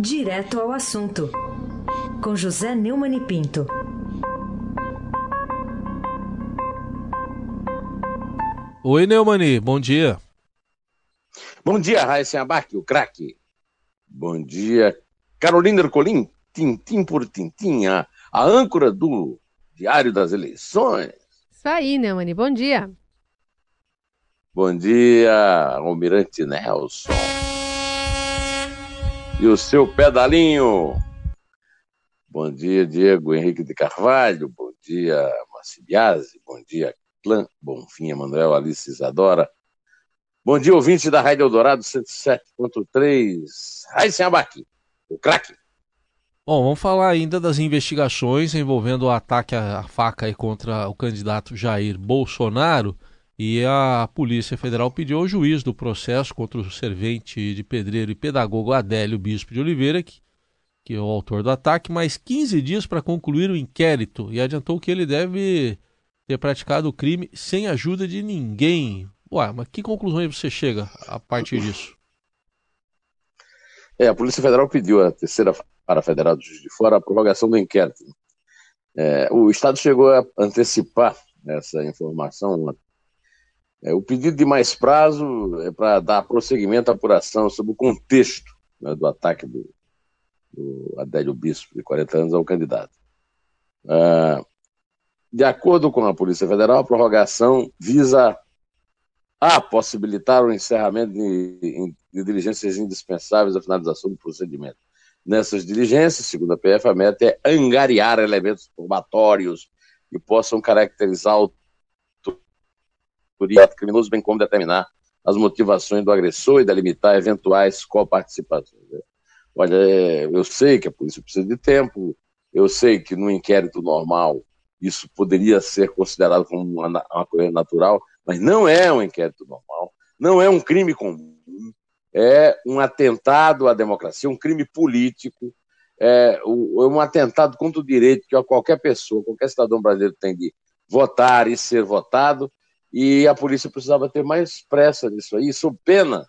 Direto ao assunto, com José Neumann e Pinto. Oi, Neumani, bom dia. Bom dia, Raíssa Abac, o craque. Bom dia, Carolina Ercolim, tintim por tintim, a, a âncora do Diário das Eleições. Isso aí, Neumani, bom dia. Bom dia, Almirante Nelson. E o seu pedalinho. Bom dia, Diego Henrique de Carvalho. Bom dia, Macibiase. Bom dia, Clã. Bonfim, Emanuel, Alice Isadora. Bom dia, ouvinte da Rádio Eldorado 107.3. Raíssen Abac, o craque. Bom, vamos falar ainda das investigações envolvendo o ataque à faca contra o candidato Jair Bolsonaro. E a Polícia Federal pediu ao juiz do processo contra o servente de pedreiro e pedagogo Adélio Bispo de Oliveira, que, que é o autor do ataque, mais 15 dias para concluir o inquérito e adiantou que ele deve ter praticado o crime sem ajuda de ninguém. Ué, mas que conclusões você chega a partir disso? É, a Polícia Federal pediu a terceira para Federal do Juiz de Fora a prorrogação do inquérito. É, o Estado chegou a antecipar essa informação é, o pedido de mais prazo é para dar prosseguimento à apuração sobre o contexto né, do ataque do, do, Adélio Bispo, de 40 anos, ao candidato. Ah, de acordo com a Polícia Federal, a prorrogação visa a possibilitar o encerramento de, de diligências indispensáveis à finalização do procedimento. Nessas diligências, segundo a PF, a meta é angariar elementos probatórios que possam caracterizar o ato criminoso, bem como determinar as motivações do agressor e delimitar eventuais coparticipações. Né? Olha, é, eu sei que a polícia precisa de tempo, eu sei que no inquérito normal isso poderia ser considerado como uma, uma coisa natural, mas não é um inquérito normal, não é um crime comum, é um atentado à democracia, um crime político, é um atentado contra o direito que qualquer pessoa, qualquer cidadão brasileiro tem de votar e ser votado, e a polícia precisava ter mais pressa nisso aí, isso pena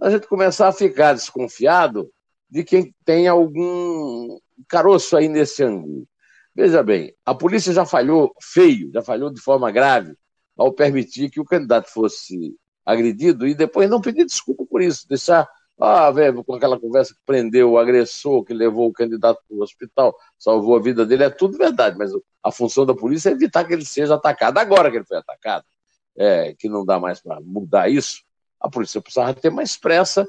a gente começar a ficar desconfiado de quem tem algum caroço aí nesse ângulo. Veja bem, a polícia já falhou feio, já falhou de forma grave ao permitir que o candidato fosse agredido e depois não pedir desculpa por isso, deixar, ah, velho, com aquela conversa que prendeu o agressor, que levou o candidato para o hospital, salvou a vida dele, é tudo verdade, mas a função da polícia é evitar que ele seja atacado. Agora que ele foi atacado, é, que não dá mais para mudar isso, a polícia precisava ter mais pressa,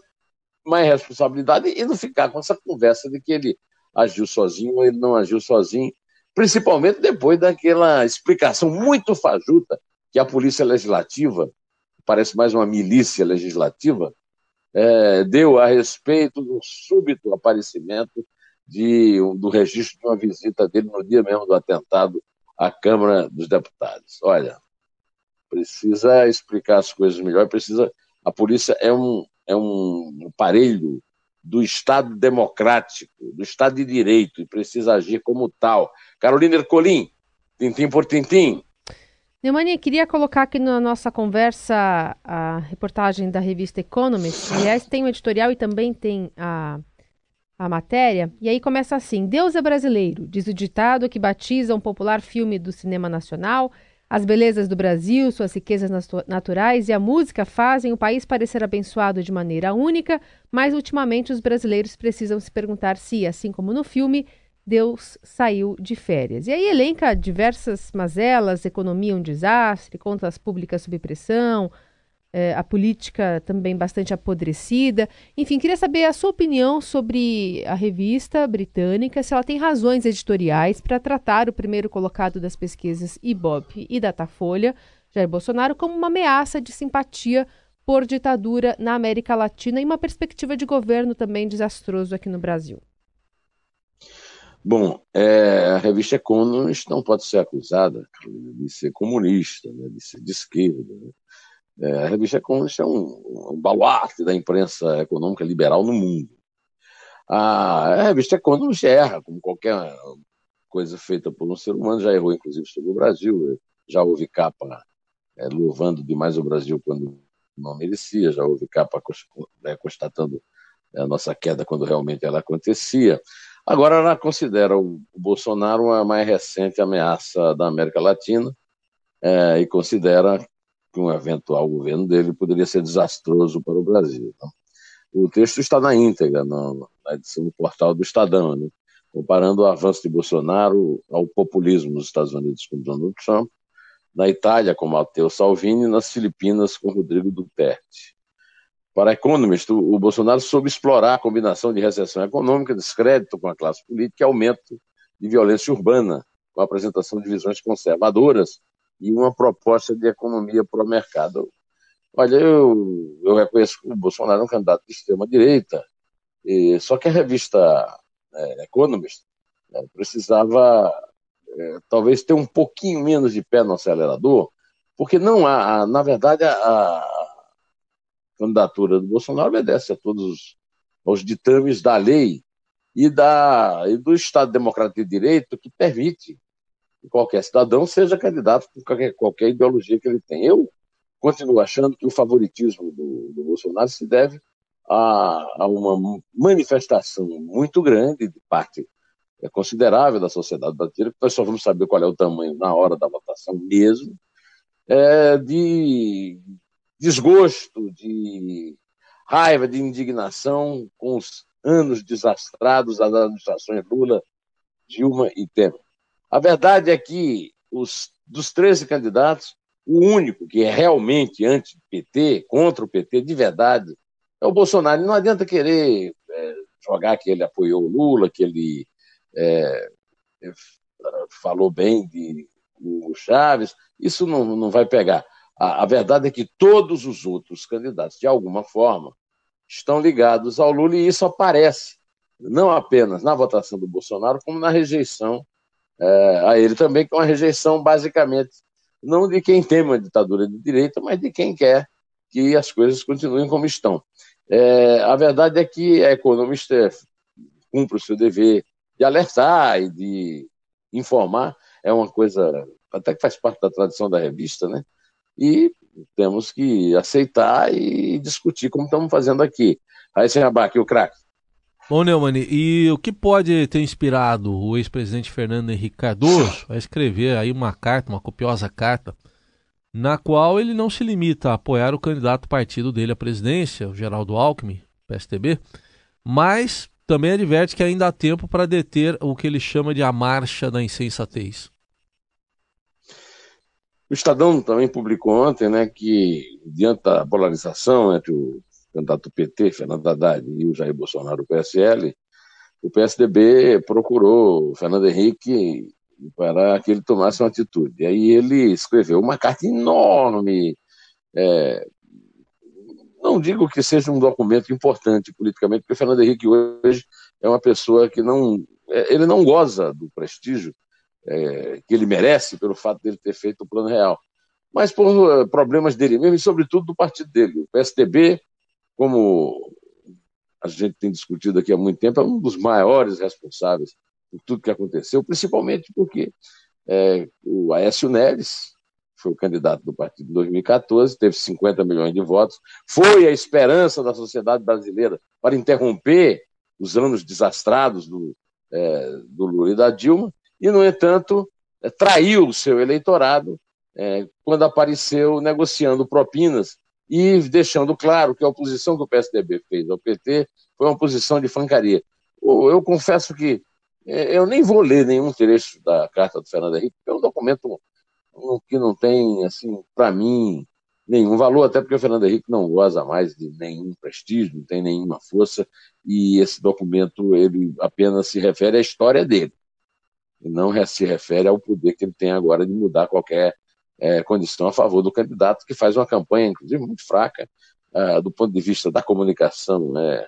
mais responsabilidade e não ficar com essa conversa de que ele agiu sozinho ou ele não agiu sozinho, principalmente depois daquela explicação muito fajuta que a polícia legislativa, parece mais uma milícia legislativa, é, deu a respeito do súbito aparecimento de, do registro de uma visita dele no dia mesmo do atentado à Câmara dos Deputados. Olha, precisa explicar as coisas melhor, precisa. A polícia é um, é um aparelho do Estado democrático, do Estado de Direito, e precisa agir como tal. Carolina Ercolim, tintim por tintim. Neumani, queria colocar aqui na nossa conversa a reportagem da revista Economist. Aliás, tem o editorial e também tem a, a matéria. E aí começa assim: Deus é brasileiro, diz o ditado que batiza um popular filme do cinema nacional as belezas do Brasil, suas riquezas naturais e a música fazem o país parecer abençoado de maneira única, mas ultimamente os brasileiros precisam se perguntar se, assim como no filme, Deus saiu de férias. E aí elenca diversas mazelas, economia um desastre, contas públicas sob pressão, é, a política também bastante apodrecida. Enfim, queria saber a sua opinião sobre a revista britânica, se ela tem razões editoriais para tratar o primeiro colocado das pesquisas Ibope e Datafolha, Jair Bolsonaro, como uma ameaça de simpatia por ditadura na América Latina e uma perspectiva de governo também desastroso aqui no Brasil. Bom, é, a revista Economist não pode ser acusada de ser comunista, né, de ser de esquerda. Né? É, a revista Economist é um, um baluarte da imprensa econômica liberal no mundo. A, a revista Economist erra, como qualquer coisa feita por um ser humano, já errou inclusive sobre o Brasil, já houve capa é, louvando demais o Brasil quando não merecia, já houve capa é, constatando a nossa queda quando realmente ela acontecia. Agora ela considera o Bolsonaro uma mais recente ameaça da América Latina é, e considera que um eventual governo dele poderia ser desastroso para o Brasil. Né? O texto está na íntegra, na, na edição do portal do Estadão, né? comparando o avanço de Bolsonaro ao populismo nos Estados Unidos com Donald Trump, na Itália com Matteo Salvini e nas Filipinas com Rodrigo Duterte. Para Economist, o Bolsonaro soube explorar a combinação de recessão econômica, descrédito com a classe política e aumento de violência urbana, com a apresentação de visões conservadoras e uma proposta de economia pró-mercado. Olha, eu, eu reconheço que o Bolsonaro é um candidato de extrema-direita, só que a revista é, Economist né, precisava é, talvez ter um pouquinho menos de pé no acelerador, porque não há, na verdade, a, candidatura do Bolsonaro obedece a todos os ditames da lei e, da, e do Estado Democrático de Direito que permite qualquer cidadão seja candidato com qualquer, qualquer ideologia que ele tem. Eu continuo achando que o favoritismo do, do Bolsonaro se deve a, a, uma manifestação muito grande de parte é, considerável da sociedade brasileira, que nós só vamos saber qual é o tamanho na hora da votação mesmo, é, de desgosto, de raiva, de indignação com os anos desastrados das administrações Lula, Dilma e Temer. A verdade é que os, dos 13 candidatos, o único que é realmente anti-PT, contra o PT de verdade, é o Bolsonaro. Não adianta querer é, jogar que ele apoiou o Lula, que ele é, falou bem de o Chaves, isso não, não vai pegar. A, a verdade é que todos os outros candidatos, de alguma forma, estão ligados ao Lula e isso aparece não apenas na votação do Bolsonaro, como na rejeição é, a ele também, que é uma rejeição basicamente não de quem tem uma ditadura de direita, mas de quem quer que as coisas continuem como estão. É, a verdade é que a economista cumpre o seu dever de alertar e de informar, é uma coisa até que faz parte da tradição da revista, né? e temos que aceitar e discutir como estamos fazendo aqui. Aí, sem abaque, o craque. Bom, Neumann, e o que pode ter inspirado o ex-presidente Fernando Henrique Cardoso a escrever aí uma carta, uma copiosa carta, na qual ele não se limita a apoiar o candidato partido dele à presidência, o Geraldo Alckmin, PSTB, mas também adverte que ainda há tempo para deter o que ele chama de a marcha da insensatez. O Estadão também publicou ontem né, que, diante da polarização entre o candidato PT, Fernando Haddad, e o Jair Bolsonaro, o PSL, o PSDB procurou o Fernando Henrique para que ele tomasse uma atitude. E aí ele escreveu uma carta enorme. É, não digo que seja um documento importante politicamente, porque o Fernando Henrique hoje é uma pessoa que não. É, ele não goza do prestígio é, que ele merece pelo fato dele ter feito o plano real, mas por uh, problemas dele mesmo e, sobretudo, do partido dele. O PSDB, como a gente tem discutido aqui há muito tempo, é um dos maiores responsáveis por tudo que aconteceu, principalmente porque é, o Aécio Neves foi o candidato do partido em 2014, teve 50 milhões de votos, foi a esperança da sociedade brasileira para interromper os anos desastrados do, é, do Lula e da Dilma, e, no entanto, é, traiu o seu eleitorado é, quando apareceu negociando propinas e deixando claro que a oposição que o PSDB fez ao PT foi uma posição de francaria. Eu confesso que é, eu nem vou ler nenhum trecho da carta do Fernando Henrique, porque é um documento que não tem, assim, para mim, nenhum valor, até porque o Fernando Henrique não goza mais de nenhum prestígio, não tem nenhuma força, e esse documento ele apenas se refere à história dele e não se refere ao poder que ele tem agora de mudar qualquer é, condição a favor do candidato, que faz uma campanha, inclusive, muito fraca, uh, do ponto de vista da comunicação, é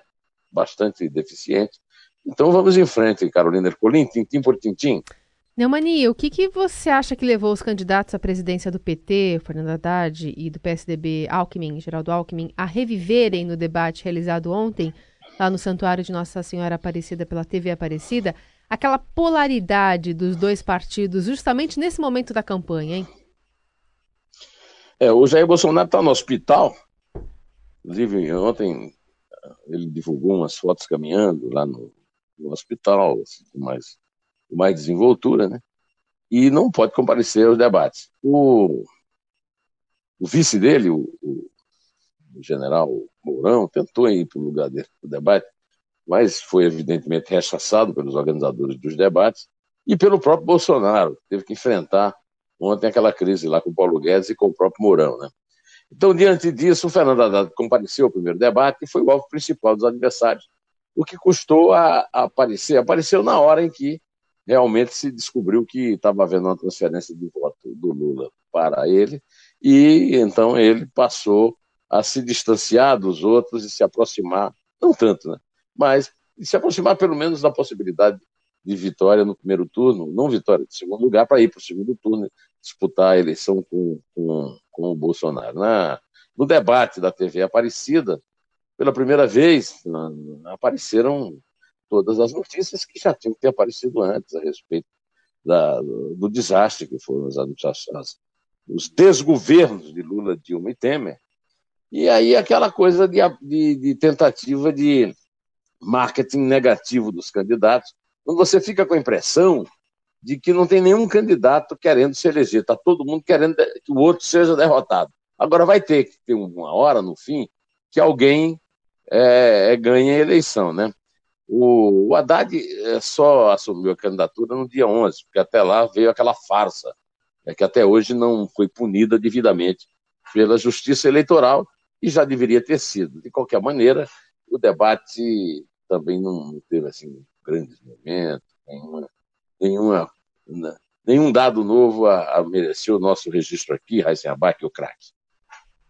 bastante deficiente. Então vamos em frente, Carolina Ercolim, tintim por tintim. Neumani, o que, que você acha que levou os candidatos à presidência do PT, Fernando Haddad, e do PSDB, Alckmin, Geraldo Alckmin, a reviverem no debate realizado ontem, lá no Santuário de Nossa Senhora Aparecida pela TV Aparecida, aquela polaridade dos dois partidos justamente nesse momento da campanha, hein? É, o Jair Bolsonaro está no hospital. Inclusive, ontem ele divulgou umas fotos caminhando lá no, no hospital, assim, com mais, com mais desenvoltura, né? E não pode comparecer aos debates. O, o vice dele, o, o, o general Mourão, tentou ir para o lugar dele do debate, mas foi evidentemente rechaçado pelos organizadores dos debates e pelo próprio Bolsonaro, teve que enfrentar ontem aquela crise lá com o Paulo Guedes e com o próprio Mourão, né? Então, diante disso, o Fernando Haddad compareceu ao primeiro debate e foi o alvo principal dos adversários, o que custou a, aparecer. Apareceu na hora em que realmente se descobriu que estava havendo uma transferência de voto do Lula para ele, e então ele passou a se distanciar dos outros e se aproximar, não tanto, né? mas se aproximar pelo menos da possibilidade de vitória no primeiro turno, não vitória de segundo lugar, para ir para o segundo turno disputar a eleição com, com, com o Bolsonaro. Na, no debate da TV Aparecida, pela primeira vez, na, apareceram todas as notícias que já tinham que ter aparecido antes a respeito da, do, desastre que foram as administrações, os desgovernos de Lula, Dilma e Temer. E aí aquela coisa de, de, de tentativa de marketing negativo dos candidatos, quando você fica com a impressão de que não tem nenhum candidato querendo se eleger, está todo mundo querendo que o outro seja derrotado. Agora vai ter que ter uma hora no fim que alguém é, é ganhe a eleição, né? O, o Haddad é, só assumiu a candidatura no dia 11, porque até lá veio aquela farsa, é que até hoje não foi punida devidamente pela Justiça Eleitoral e já deveria ter sido. De qualquer maneira, o debate também não teve assim grandes momentos, nenhuma nenhuma, né, nenhum dado novo a, a merecer o nosso registro aqui, Raíssen Abac, o craque.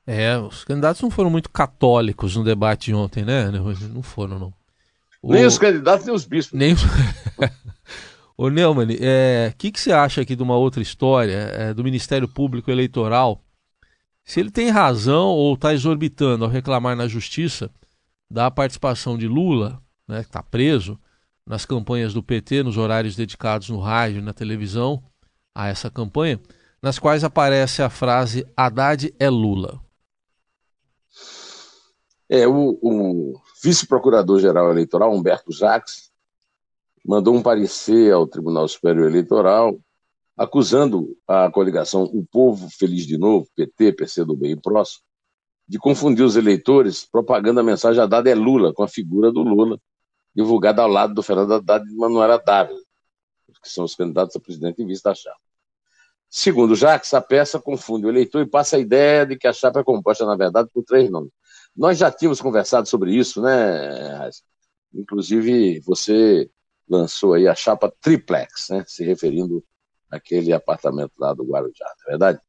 É, os candidatos não foram muito católicos no debate de ontem, né? Não foram, não. O... Nem os candidatos, nem os bispos. Nem... Ô Neumann, o é, que, que você acha aqui de uma outra história é, do Ministério Público Eleitoral? Se ele tem razão ou está exorbitando ao reclamar na justiça da participação de Lula, né, que está preso, nas campanhas do PT, nos horários dedicados no rádio e na televisão a essa campanha, nas quais aparece a frase Haddad é Lula. É, o, o vice-procurador-geral eleitoral, Humberto Jacques, mandou um parecer ao Tribunal Superior Eleitoral acusando a coligação O Povo Feliz de Novo, PT, PCdoB e PROS, de confundir os eleitores propagando a mensagem Haddad é Lula com a figura do Lula divulgada ao lado do Fernando Haddad e Manuela Dávila, que são os candidatos a presidente em vista da chapa. Segundo Jacques, a peça confunde o eleitor e passa a ideia de que a chapa é composta, na verdade, por três nomes. Nós já tínhamos conversado sobre isso, né, Inclusive, você lançou aí a chapa triplex, né, se referindo àquele apartamento lá do Guarujá, não é verdade?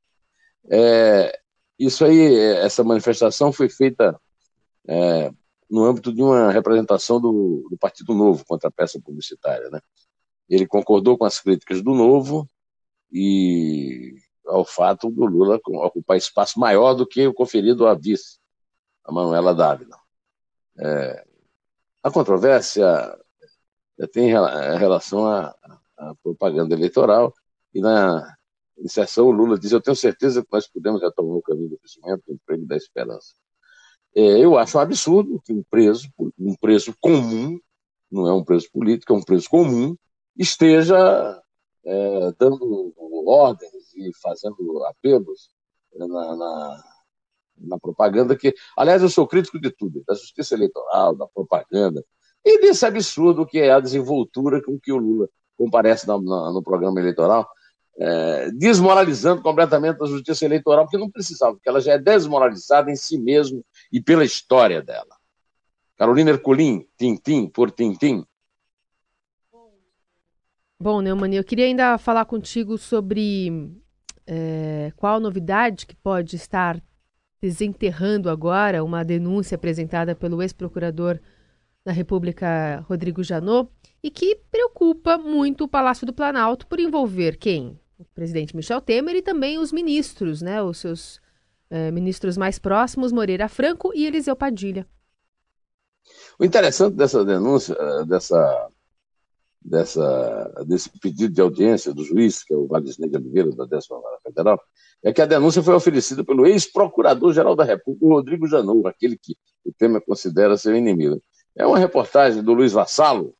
É, isso aí, essa manifestação foi feita é, no âmbito de uma representação do, do Partido Novo contra a peça publicitária. Né? Ele concordou com as críticas do Novo e ao fato do Lula ocupar espaço maior do que o conferido à vice, a Manuela Dávila. É, a controvérsia tem relação à, à, propaganda eleitoral e na inserção o Lula diz eu tenho certeza que nós podemos retomar o caminho do crescimento, do emprego e da esperança. É, eu acho um absurdo que um preso, um preso comum, não é um preso político, é um preso comum, esteja é, dando ordens e fazendo apelos na, na, na, propaganda que, aliás, eu sou crítico de tudo, da justiça eleitoral, da propaganda, e desse absurdo que é a desenvoltura com que o Lula comparece no, programa eleitoral, é, desmoralizando completamente a justiça eleitoral, porque não precisava, porque ela já é desmoralizada em si mesma e pela história dela. Carolina Ercolim, Tintim por Tintim. Bom, Neumann, eu queria ainda falar contigo sobre é, qual novidade que pode estar desenterrando agora uma denúncia apresentada pelo ex-procurador da República, Rodrigo Janot, e que preocupa muito o Palácio do Planalto por envolver quem? o presidente Michel Temer e também os ministros, né, os seus é, ministros mais próximos, Moreira Franco e Eliseu Padilha. O interessante dessa denúncia, eh, dessa dessa, desse pedido de audiência do juiz, que é o Valdesnei de Oliveira, da 10 Vara Federal, é que a denúncia foi oferecida pelo ex-procurador-geral da República, Rodrigo Janot, aquele que o Temer considera seu inimigo. É uma reportagem do Luiz Vassalo,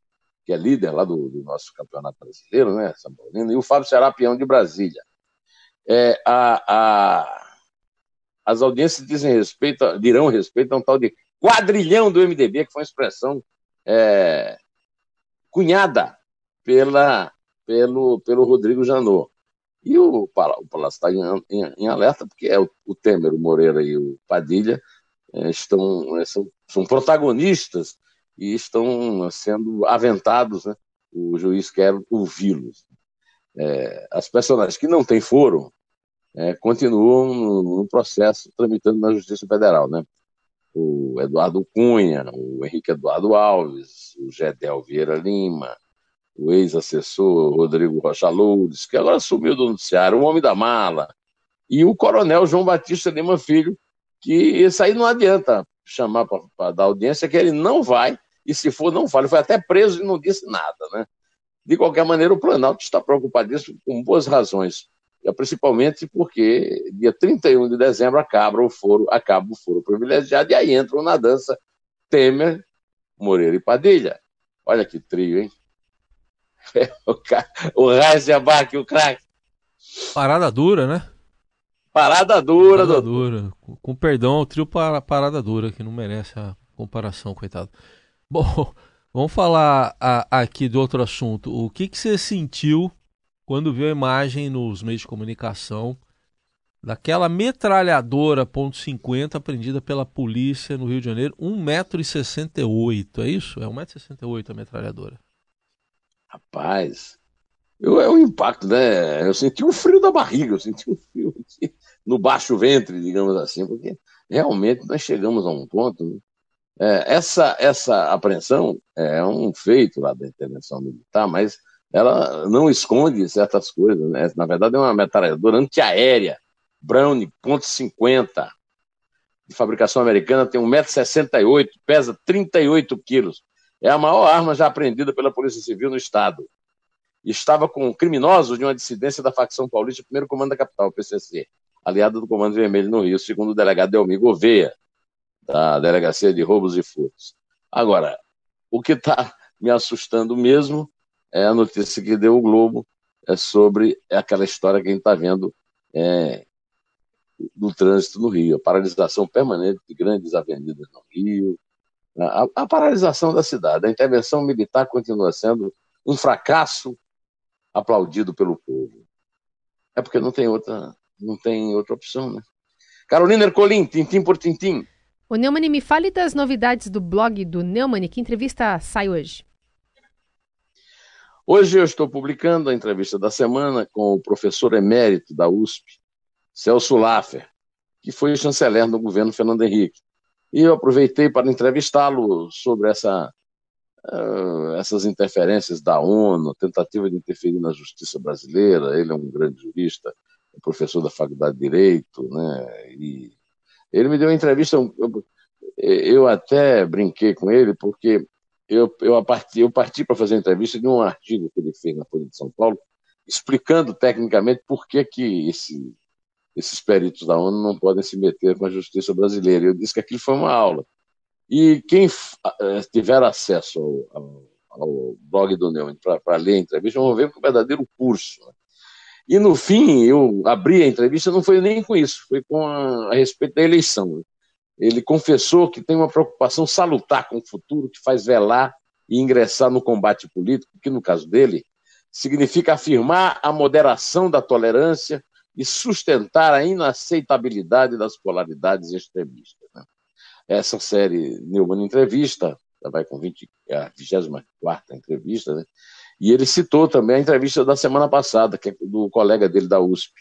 que é líder lá do, do nosso campeonato brasileiro, né, São Paulino, e o Fábio Serapião de Brasília. É, a, a, as audiências dizem respeito, dirão respeito a um tal de quadrilhão do MDB, que foi uma expressão é, cunhada pela, pelo, pelo Rodrigo Janot. E o, o Palácio está em, em, em, alerta, porque é o, o, Temer, o Moreira e o Padilha é, estão, é, são, são, protagonistas e estão sendo aventados. Né? O juiz quer ouvi-los. É, as personagens que não têm foro é, continuam no, no, processo tramitando na Justiça Federal. Né? O Eduardo Cunha, o Henrique Eduardo Alves, o Gedel Vieira Lima, o ex-assessor Rodrigo Rocha Lourdes, que agora sumiu do noticiário, o Homem da Mala, e o coronel João Batista Lima Filho, que isso aí não adianta chamar para dar audiência, que ele não vai, e se for, não fala. Ele foi até preso e não disse nada, né? De qualquer maneira, o Planalto está preocupadíssimo com boas razões, principalmente porque dia 31 de dezembro acaba o foro, acaba o foro privilegiado, e aí entram na dança Temer, Moreira e Padilha. Olha que trio, hein? o, o Heisenbach, o craque. Parada dura, né? Parada dura, Parada dura. Com, com perdão, o trio para, parada dura, que não merece a comparação, coitado. Bom, vamos falar a, aqui do outro assunto. O que, que você sentiu quando viu a imagem nos meios de comunicação daquela metralhadora ponto .50 apreendida pela polícia no Rio de Janeiro, 1,68m, é isso? É 1,68m a metralhadora. Rapaz, eu, é um impacto, né? Eu senti um frio da barriga, eu senti um frio aqui, no baixo ventre, digamos assim, porque realmente nós chegamos a um ponto. Né? É, essa, essa apreensão é um feito lá da intervenção militar, mas ela não esconde certas coisas. Né? Na verdade, é uma metralhadora antiaérea, Browning .50, de fabricação americana, tem 1,68m, pesa 38 quilos. É a maior arma já apreendida pela Polícia Civil no Estado. Estava com criminosos de uma dissidência da facção paulista, primeiro comando da capital, PCC, aliado do Comando Vermelho no Rio, segundo o delegado Delmir Gouveia, da Delegacia de Roubos e Furtos. Agora, o que está me assustando mesmo é a notícia que deu o Globo é sobre aquela história que a gente está vendo é, do trânsito no Rio, a paralisação permanente de grandes avenidas no Rio, a, a paralisação da cidade. A intervenção militar continua sendo um fracasso aplaudido pelo povo. É porque não tem outra, não tem outra opção, né? Carolina Ercolim, tintim por tintim. O Neumann, me fale das novidades do blog do Neumann. Que entrevista sai hoje? Hoje eu estou publicando a entrevista da semana com o professor emérito da USP, Celso Laffer, que foi chanceler no governo Fernando Henrique. E eu aproveitei para entrevistá-lo sobre essa, uh, essas interferências da ONU, tentativa de interferir na justiça brasileira. Ele é um grande jurista, é professor da Faculdade de Direito, né? E ele me deu uma entrevista. Eu até brinquei com ele, porque eu, eu, parti, eu parti para fazer a entrevista de um artigo que ele fez na Folha de São Paulo, explicando tecnicamente por que, que esse esses peritos da ONU não podem se meter com a justiça brasileira. Eu disse que aquilo foi uma aula. E quem eh, tiver acesso ao, ao, blog do Neumann para ler a entrevista, vão ver é um verdadeiro curso. Né? E no fim, eu abri a entrevista, não foi nem com isso, foi com a, a respeito da eleição. Ele confessou que tem uma preocupação salutar com o futuro, que faz velar e ingressar no combate político, que no caso dele significa afirmar a moderação da tolerância e sustentar a inaceitabilidade das polaridades extremistas. Né? Essa série Neumann Entrevista, já vai com 20, é a 24 entrevista, né? e ele citou também a entrevista da semana passada, que é do colega dele da USP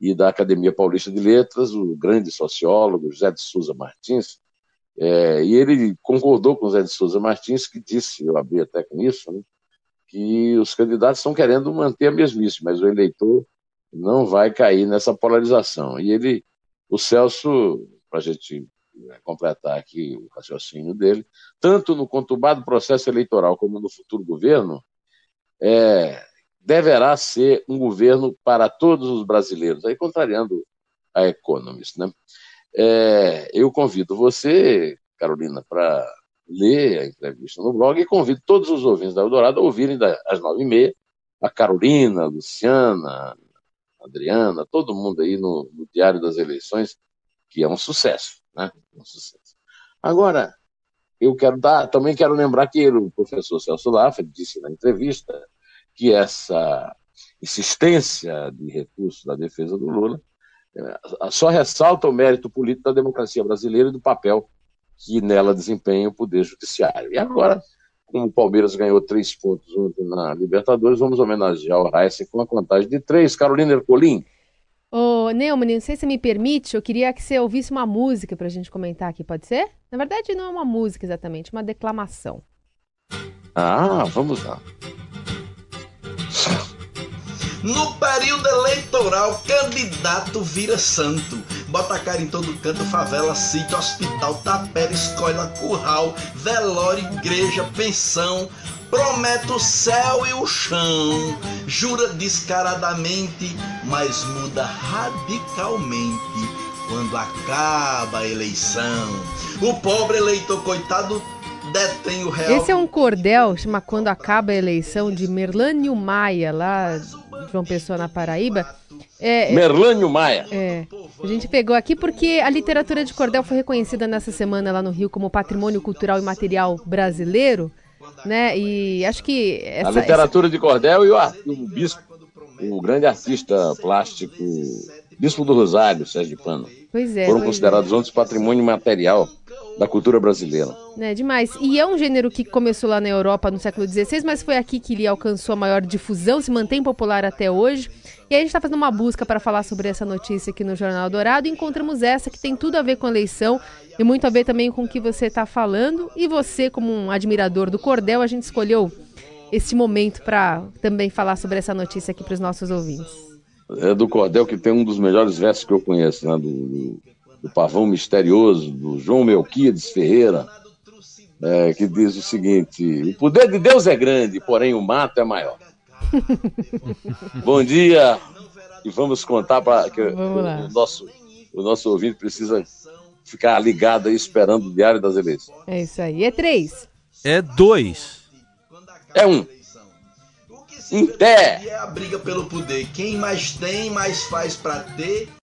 e da Academia Paulista de Letras, o grande sociólogo José de Souza Martins, é, e ele concordou com o José de Souza Martins, que disse, eu abri até com isso, né, que os candidatos estão querendo manter a mesmice, mas o eleitor não vai cair nessa polarização. E ele, o Celso, para a gente né, completar aqui o raciocínio dele, tanto no conturbado processo eleitoral como no futuro governo, é, deverá ser um governo para todos os brasileiros, aí contrariando a Economist. Né? É, eu convido você, Carolina, para ler a entrevista no blog e convido todos os ouvintes da Eldorado a ouvirem às nove e meia a Carolina, a Luciana, a Adriana, todo mundo aí no, no, Diário das Eleições, que é um sucesso, né? Um sucesso. Agora, eu quero dar, também quero lembrar que o professor Celso Laffer disse na entrevista que essa insistência de recursos da defesa do Lula é, só ressalta o mérito político da democracia brasileira e do papel que nela desempenha o Poder Judiciário. E agora, como o Palmeiras ganhou três pontos ontem na Libertadores, vamos homenagear o Raíssa com a contagem de três. Carolina Ercolim. Ô, Neumann, não sei se me permite, eu queria que você ouvisse uma música para a gente comentar aqui, pode ser? Na verdade, não é uma música exatamente, uma declamação. Ah, vamos lá. No período eleitoral, candidato vira santo. Bota a cara em todo canto, favela, sítio, hospital, tapera, escola, curral, velório, igreja, pensão. Promete o céu e o chão, jura descaradamente, mas muda radicalmente quando acaba a eleição. O pobre eleitor coitado detém o real. Esse é um cordel, chama Quando Acaba a Eleição, de Merlânio Maia, lá João Pessoa, na Paraíba. É, é, Merlânio Maia. É. A gente pegou aqui porque a literatura de cordel foi reconhecida nessa semana lá no Rio como patrimônio cultural e material brasileiro, né? E acho que essa, a literatura essa... de cordel e o, o bispo, o grande artista plástico, bispo do Rosário, Sérgio Pano, pois é, foram pois considerados é. ontem patrimônio material da cultura brasileira. É demais. E é um gênero que começou lá na Europa no século XVI, mas foi aqui que ele alcançou a maior difusão, se mantém popular até hoje. E aí a gente está fazendo uma busca para falar sobre essa notícia aqui no Jornal Dourado e encontramos essa que tem tudo a ver com a eleição e muito a ver também com o que você está falando. E você, como um admirador do cordel, a gente escolheu esse momento para também falar sobre essa notícia aqui para os nossos ouvintes. É do cordel que tem um dos melhores versos que eu conheço, né? Do, do Pavão Misterioso, do João Melquides Ferreira, é, que diz o seguinte: O poder de Deus é grande, porém o mato é maior. Bom dia, e vamos contar para que o, o, nosso, o nosso ouvinte precisa ficar ligado aí esperando o Diário das Eleições. É isso aí. É três. É dois. É um. Em pé. É a briga pelo poder. Quem mais tem, mais faz para ter.